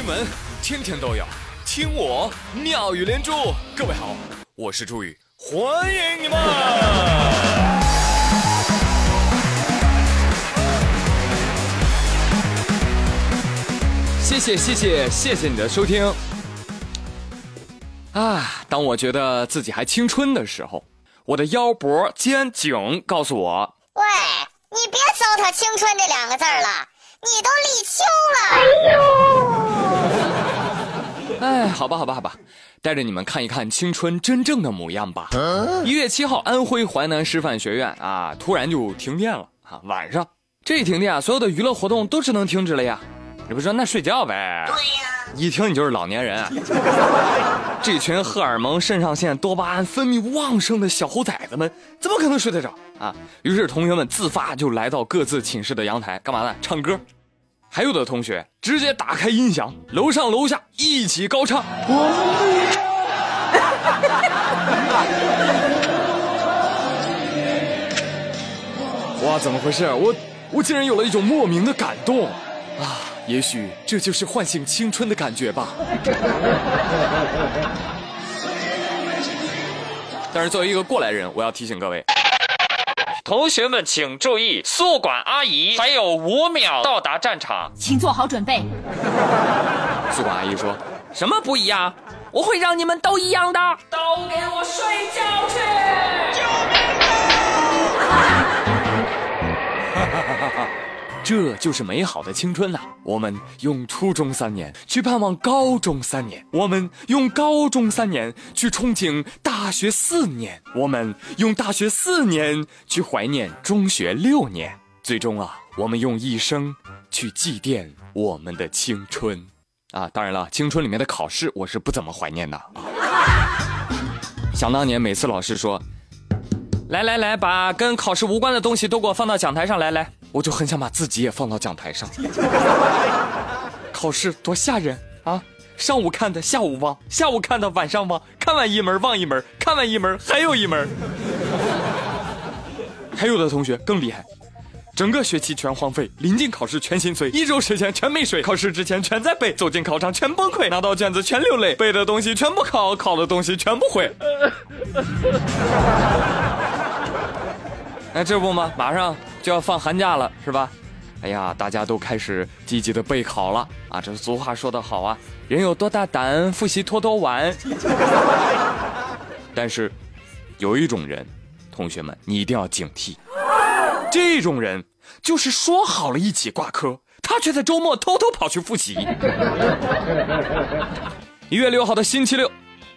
新闻天天都有，听我妙语连珠。各位好，我是朱宇，欢迎你们！谢谢谢谢谢谢你的收听。啊，当我觉得自己还青春的时候，我的腰脖肩颈告诉我，喂，你别糟蹋青春这两个字了，你都立秋了。哎呦，哎，好吧好吧好吧，带着你们看一看青春真正的模样吧。一月七号，安徽淮南师范学院啊，突然就停电了啊，晚上这一停电啊，所有的娱乐活动都只能停止了呀。你不说那睡觉呗？对呀。一听你就是老年人。这群荷尔蒙、肾上腺、多巴胺分泌旺盛的小猴崽子们，怎么可能睡得着啊？于是同学们自发就来到各自寝室的阳台，干嘛呢？唱歌。还有的同学直接打开音响，楼上楼下一起高唱。哇，怎么回事？我我竟然有了一种莫名的感动啊！也许这就是唤醒青春的感觉吧。但是作为一个过来人，我要提醒各位，同学们请注意，宿管阿姨还有五秒到达战场，请做好准备。宿管阿姨说：“什么不一样？我会让你们都一样的，都给我睡觉去！”这就是美好的青春呐！我们用初中三年去盼望高中三年，我们用高中三年去憧憬大学四年，我们用大学四年去怀念中学六年，最终啊，我们用一生去祭奠我们的青春。啊，当然了，青春里面的考试我是不怎么怀念的。想当年，每次老师说：“来来来，把跟考试无关的东西都给我放到讲台上来，来。”我就很想把自己也放到讲台上。考试多吓人啊！上午看的，下午忘；下午看的，晚上忘。看完一门忘一门，看完一门还有一门。还有的同学更厉害，整个学期全荒废，临近考试全心碎，一周时间全没睡，考试之前全在背，走进考场全崩溃，拿到卷子全流泪，背的东西全部考，考的东西全不会。哎，这不吗？马上就要放寒假了，是吧？哎呀，大家都开始积极的备考了啊！这俗话说得好啊，人有多大胆，复习拖多晚。但是，有一种人，同学们，你一定要警惕。这种人就是说好了一起挂科，他却在周末偷偷跑去复习。一月六号的星期六，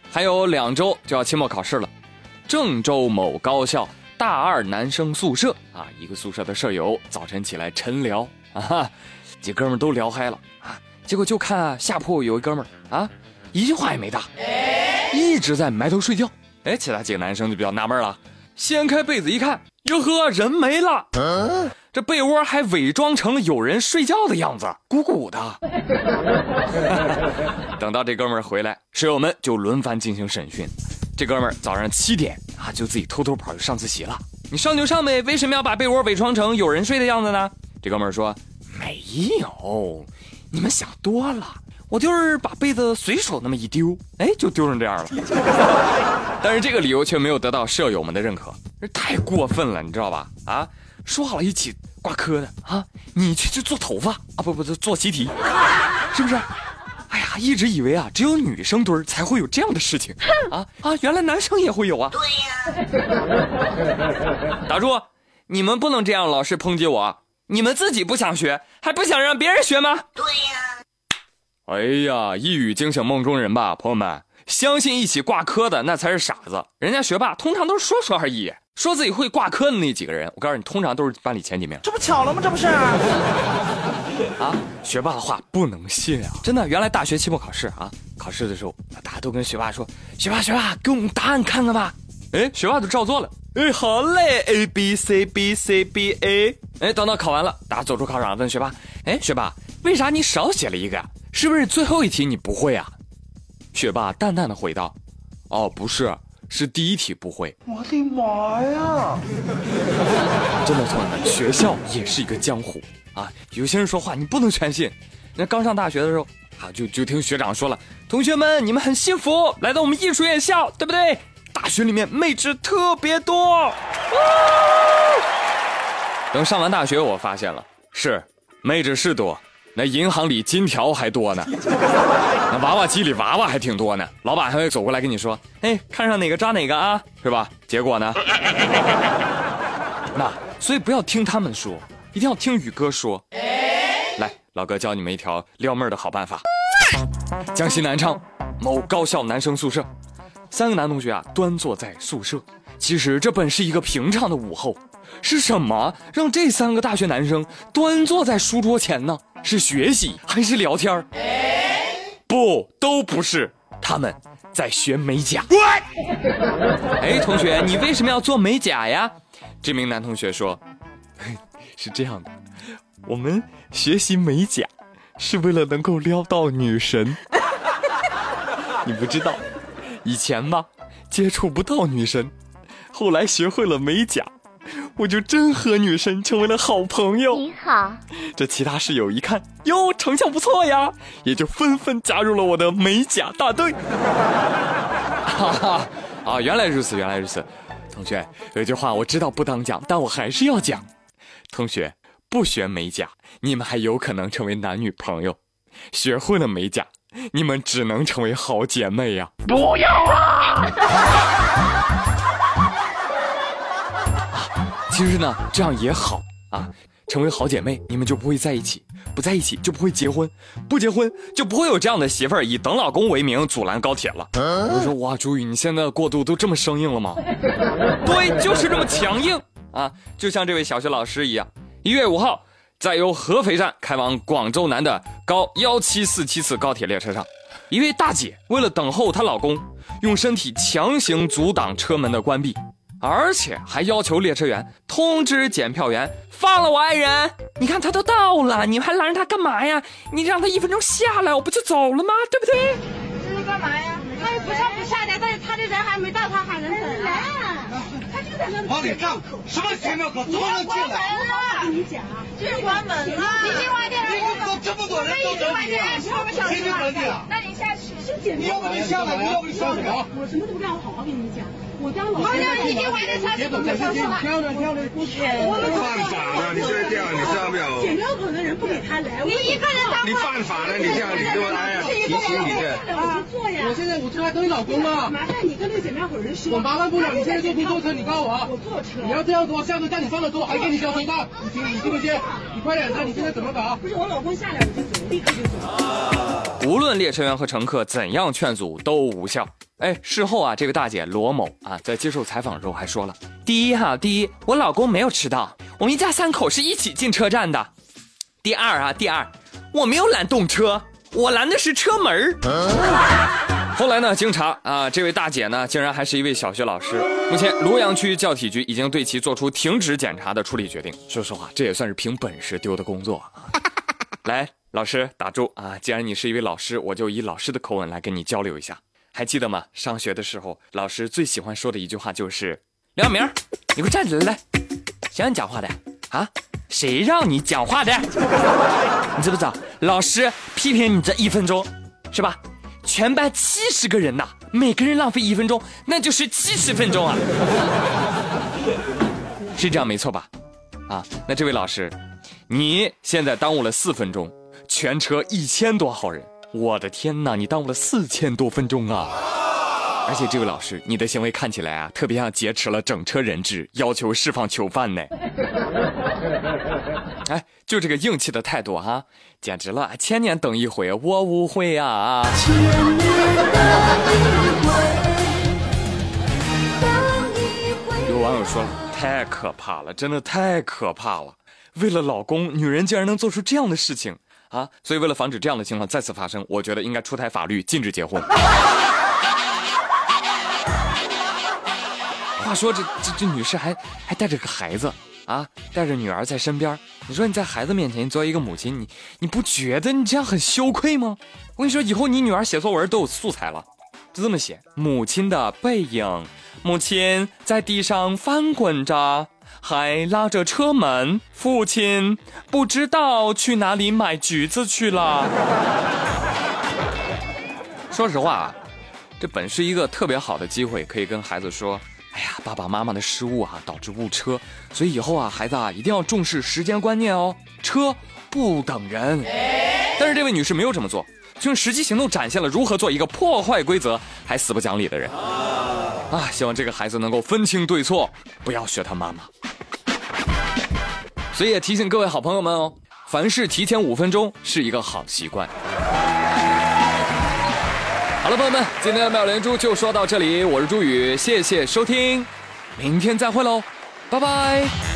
还有两周就要期末考试了。郑州某高校。大二男生宿舍啊，一个宿舍的舍友早晨起来晨聊啊，几哥们都聊嗨了啊，结果就看下铺有一哥们啊，一句话也没搭，一直在埋头睡觉。哎，其他几个男生就比较纳闷了，掀开被子一看，哟呵，人没了，这被窝还伪装成有人睡觉的样子，鼓鼓的。等到这哥们回来，舍友们就轮番进行审讯。这哥们儿早上七点啊，就自己偷偷跑去上自习了。你上就上呗，为什么要把被窝伪装成有人睡的样子呢？这哥们儿说：“没有，你们想多了。我就是把被子随手那么一丢，哎，就丢成这样了。”但是这个理由却没有得到舍友们的认可，这太过分了，你知道吧？啊，说好了一起挂科的啊，你去去做头发啊，不不，做习题，是不是？哎呀，一直以为啊，只有女生堆儿才会有这样的事情，啊啊，原来男生也会有啊！对呀，打住，你们不能这样，老是抨击我，你们自己不想学，还不想让别人学吗？对呀。哎呀，一语惊醒梦中人吧，朋友们，相信一起挂科的那才是傻子，人家学霸通常都是说说而已，说自己会挂科的那几个人，我告诉你，通常都是班里前几名。这不巧了吗？这不是。啊，学霸的话不能信啊！真的，原来大学期末考试啊，考试的时候，大家都跟学霸说：“学霸，学霸，给我们答案看看吧。”哎，学霸就照做了。哎，好嘞，A B C B C B A。哎，等到考完了，大家走出考场问学霸：“哎，学霸，为啥你少写了一个呀？是不是最后一题你不会啊？”学霸淡淡的回道：“哦，不是，是第一题不会。”我的妈呀！真的，同学们，学校也是一个江湖。啊，有些人说话你不能全信，那刚上大学的时候，啊，就就听学长说了，同学们，你们很幸福，来到我们艺术院校，对不对？大学里面妹纸特别多。等上完大学，我发现了，是妹纸是多，那银行里金条还多呢，那娃娃机里娃娃还挺多呢。老板还会走过来跟你说，哎，看上哪个抓哪个啊，是吧？结果呢？那所以不要听他们说，一定要听宇哥说。来，老哥教你们一条撩妹的好办法。江西南昌某高校男生宿舍，三个男同学啊端坐在宿舍。其实这本是一个平常的午后，是什么让这三个大学男生端坐在书桌前呢？是学习还是聊天不，都不是，他们在学美甲。哎，同学，你为什么要做美甲呀？这名男同学说：“是这样的，我们学习美甲是为了能够撩到女神。你不知道，以前吧接触不到女神，后来学会了美甲，我就真和女神成为了好朋友。你好，这其他室友一看，哟，成效不错呀，也就纷纷加入了我的美甲大队。哈哈，啊，原来如此，原来如此。同学，有句话我知道不当讲，但我还是要讲。同学，不学美甲，你们还有可能成为男女朋友；学会了美甲，你们只能成为好姐妹呀！不要啊！其实呢，这样也好啊，成为好姐妹，你们就不会在一起；不在一起就不会结婚；不结婚就不会有这样的媳妇儿以等老公为名阻拦高铁了。我说哇，朱宇，你现在的过渡都这么生硬了吗？对，就是这么强硬啊！就像这位小学老师一样，一月五号，在由合肥站开往广州南的高幺七四七次高铁列车上，一位大姐为了等候她老公，用身体强行阻挡车门的关闭。而且还要求列车员通知检票员放了我爱人。你看他都到了，你们还拦着他干嘛呀？你让他一分钟下来，我不就走了吗？对不对？这是干嘛呀？他又不上不下的，但是他的人还没到，他喊人等啊。他就在那。往里站，什么检票口？怎么能进来？我跟你讲，这是关门了。你今晚点来都这么多人都等你了，谁就等你了？那你下去。你要不你下来，你要不你上去啊？我什么都不干，我好好跟你讲。我当老师。好像已经完了，他怎么上去了？漂亮漂亮，不错。我们犯法了，你这样你知道没有？检票口的人不给他来，你一个人当。你犯法了，你这样你就哎呀，提醒你的。啊，坐呀。我现在我这还等你老公呢。麻烦你跟那个检票口人说。我麻烦不了，你现在坐不坐车？你告诉我。我坐车。你要这样说，下次叫你上的多，还给你交通费，你听你信不信？你快点的，你现在怎么搞？不是我老公下来我就走，立刻就走。无论列车员和乘客怎样劝阻都无效。哎，事后啊，这位大姐罗某啊，在接受采访的时候还说了：第一哈，第一，我老公没有迟到，我们一家三口是一起进车站的。第二啊，第二，我没有拦动车，我拦的是车门后来呢，经查啊，这位大姐呢，竟然还是一位小学老师。目前，庐阳区教体局已经对其做出停止检查的处理决定。说实话，这也算是凭本事丢的工作啊。来，老师打住啊！既然你是一位老师，我就以老师的口吻来跟你交流一下。还记得吗？上学的时候，老师最喜欢说的一句话就是：“梁小明，你给我站起来！来，谁让你讲话的啊？谁让你讲话的？你知不知道？老师批评你这一分钟，是吧？全班七十个人呐，每个人浪费一分钟，那就是七十分钟啊！是这样没错吧？啊，那这位老师，你现在耽误了四分钟，全车一千多号人。”我的天哪！你耽误了四千多分钟啊！而且这位老师，你的行为看起来啊，特别像劫持了整车人质，要求释放囚犯呢。哎，就这个硬气的态度哈，简直了！千年等一回，我无悔啊！有网友说了，太可怕了，真的太可怕了！为了老公，女人竟然能做出这样的事情。啊，所以为了防止这样的情况再次发生，我觉得应该出台法律禁止结婚。话说这这这女士还还带着个孩子啊，带着女儿在身边。你说你在孩子面前你作为一个母亲，你你不觉得你这样很羞愧吗？我跟你说，以后你女儿写作文都有素材了，就这么写：母亲的背影，母亲在地上翻滚着。还拉着车门，父亲不知道去哪里买橘子去了。说实话啊，这本是一个特别好的机会，可以跟孩子说：“哎呀，爸爸妈妈的失误啊，导致误车，所以以后啊，孩子啊，一定要重视时间观念哦，车不等人。”但是这位女士没有这么做，就用实际行动展现了如何做一个破坏规则还死不讲理的人。啊，希望这个孩子能够分清对错，不要学他妈妈。所以也提醒各位好朋友们哦，凡事提前五分钟是一个好习惯。好了，朋友们，今天的妙连珠就说到这里，我是朱宇，谢谢收听，明天再会喽，拜拜。